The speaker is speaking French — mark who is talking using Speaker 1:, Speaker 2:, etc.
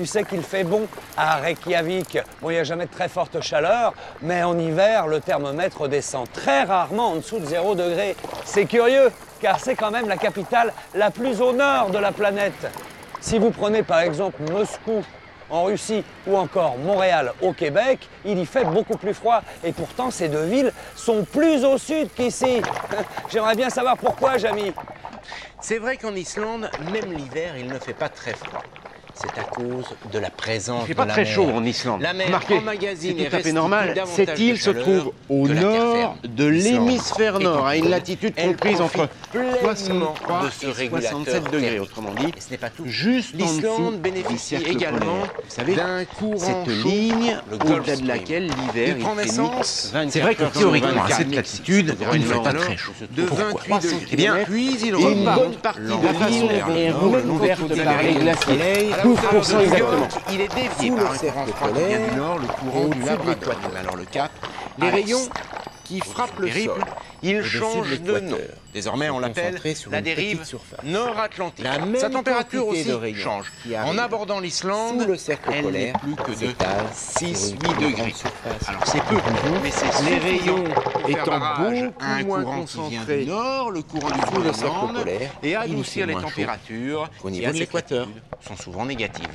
Speaker 1: Tu sais qu'il fait bon à Reykjavik. Bon, il n'y a jamais de très forte chaleur, mais en hiver, le thermomètre descend très rarement en dessous de 0 degré. C'est curieux, car c'est quand même la capitale la plus au nord de la planète. Si vous prenez par exemple Moscou en Russie ou encore Montréal au Québec, il y fait beaucoup plus froid. Et pourtant, ces deux villes sont plus au sud qu'ici. J'aimerais bien savoir pourquoi, Jamy.
Speaker 2: C'est vrai qu'en Islande, même l'hiver, il ne fait pas très froid. C'est à cause de la présence
Speaker 3: Il fait
Speaker 2: de
Speaker 3: pas
Speaker 2: la
Speaker 3: très
Speaker 2: mer.
Speaker 3: chaud en Islande.
Speaker 2: La mer
Speaker 3: Remarquez,
Speaker 2: emmagasine
Speaker 3: c'est tout à fait normal. Cette
Speaker 2: de
Speaker 3: île se trouve au
Speaker 2: la
Speaker 3: nord de l'hémisphère nord, à une latitude comprise entre
Speaker 2: profite pleinement
Speaker 3: 63
Speaker 2: de ce
Speaker 3: et
Speaker 2: régulateur
Speaker 3: 67 degrés, autrement dit.
Speaker 2: Et ce n'est pas tout.
Speaker 3: Juste en dessous
Speaker 2: L'Islande
Speaker 3: du
Speaker 2: bénéficie
Speaker 3: cercle
Speaker 2: également
Speaker 3: polaire. Vous savez,
Speaker 2: d'un courant
Speaker 3: cette
Speaker 2: chaud,
Speaker 3: ligne au-delà de laquelle l'hiver
Speaker 2: Il
Speaker 3: fait. 24
Speaker 2: C'est vrai que théoriquement,
Speaker 3: 24,
Speaker 2: à cette
Speaker 3: latitude,
Speaker 2: il
Speaker 3: il
Speaker 2: ne fait pas
Speaker 3: très chaud.
Speaker 2: de
Speaker 3: Pourquoi
Speaker 2: 28 degrés.
Speaker 3: Eh bien,
Speaker 2: Puis il
Speaker 3: une bonne partie de la façon
Speaker 2: vers
Speaker 3: dont
Speaker 2: le
Speaker 3: est recouverte
Speaker 2: du
Speaker 3: par les glaciers.
Speaker 2: Soleil.
Speaker 3: 12% exactement.
Speaker 2: Il est dévié par
Speaker 3: le
Speaker 2: un
Speaker 3: cercle
Speaker 2: courant du nord, le courant du
Speaker 3: de
Speaker 2: Labrador. Alors le cap, les rayons qui frappent
Speaker 3: du
Speaker 2: le sol, ils
Speaker 3: au-dessus de
Speaker 2: nom. Désormais, on l'appelle la dérive nord-atlantique. Sa température aussi change. En abordant l'Islande,
Speaker 3: sous le cercle
Speaker 2: elle n'est plus que de
Speaker 3: s'étale sur
Speaker 2: 6-8
Speaker 3: une plus
Speaker 2: degrés. Alors c'est peu, mais c'est
Speaker 3: Les rayons étant beaucoup moins concentrés
Speaker 2: du nord, le courant du
Speaker 3: sous le cercle polaire,
Speaker 2: et
Speaker 3: il
Speaker 2: adoucir les températures qui, à
Speaker 3: de l'équateur.
Speaker 2: sont souvent négatives.